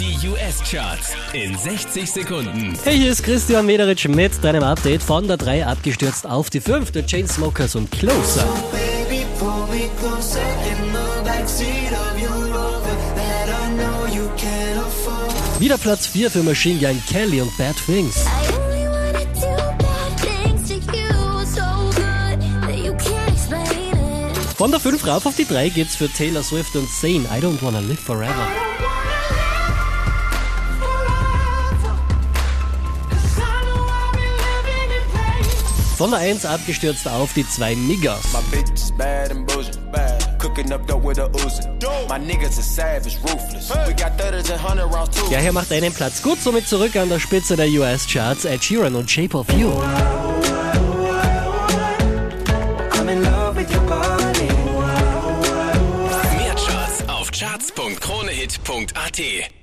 Die US-Charts in 60 Sekunden. Hey, hier ist Christian Mederitsch mit deinem Update von der 3 abgestürzt auf die 5 der Chainsmokers und Closer. Wieder Platz 4 für Machine Gun Kelly und Bad Things. Von der 5 rauf auf die 3 geht's für Taylor Swift und Zane. I don't wanna live forever. Ruthless. We got thudders and hundred rounds too. Der hier macht einen Platz gut, somit zurück an der Spitze der US-Charts. Ed Sheeran und Shape of You. I'm in love with your body. Mehr Charts auf charts.kronehit.at.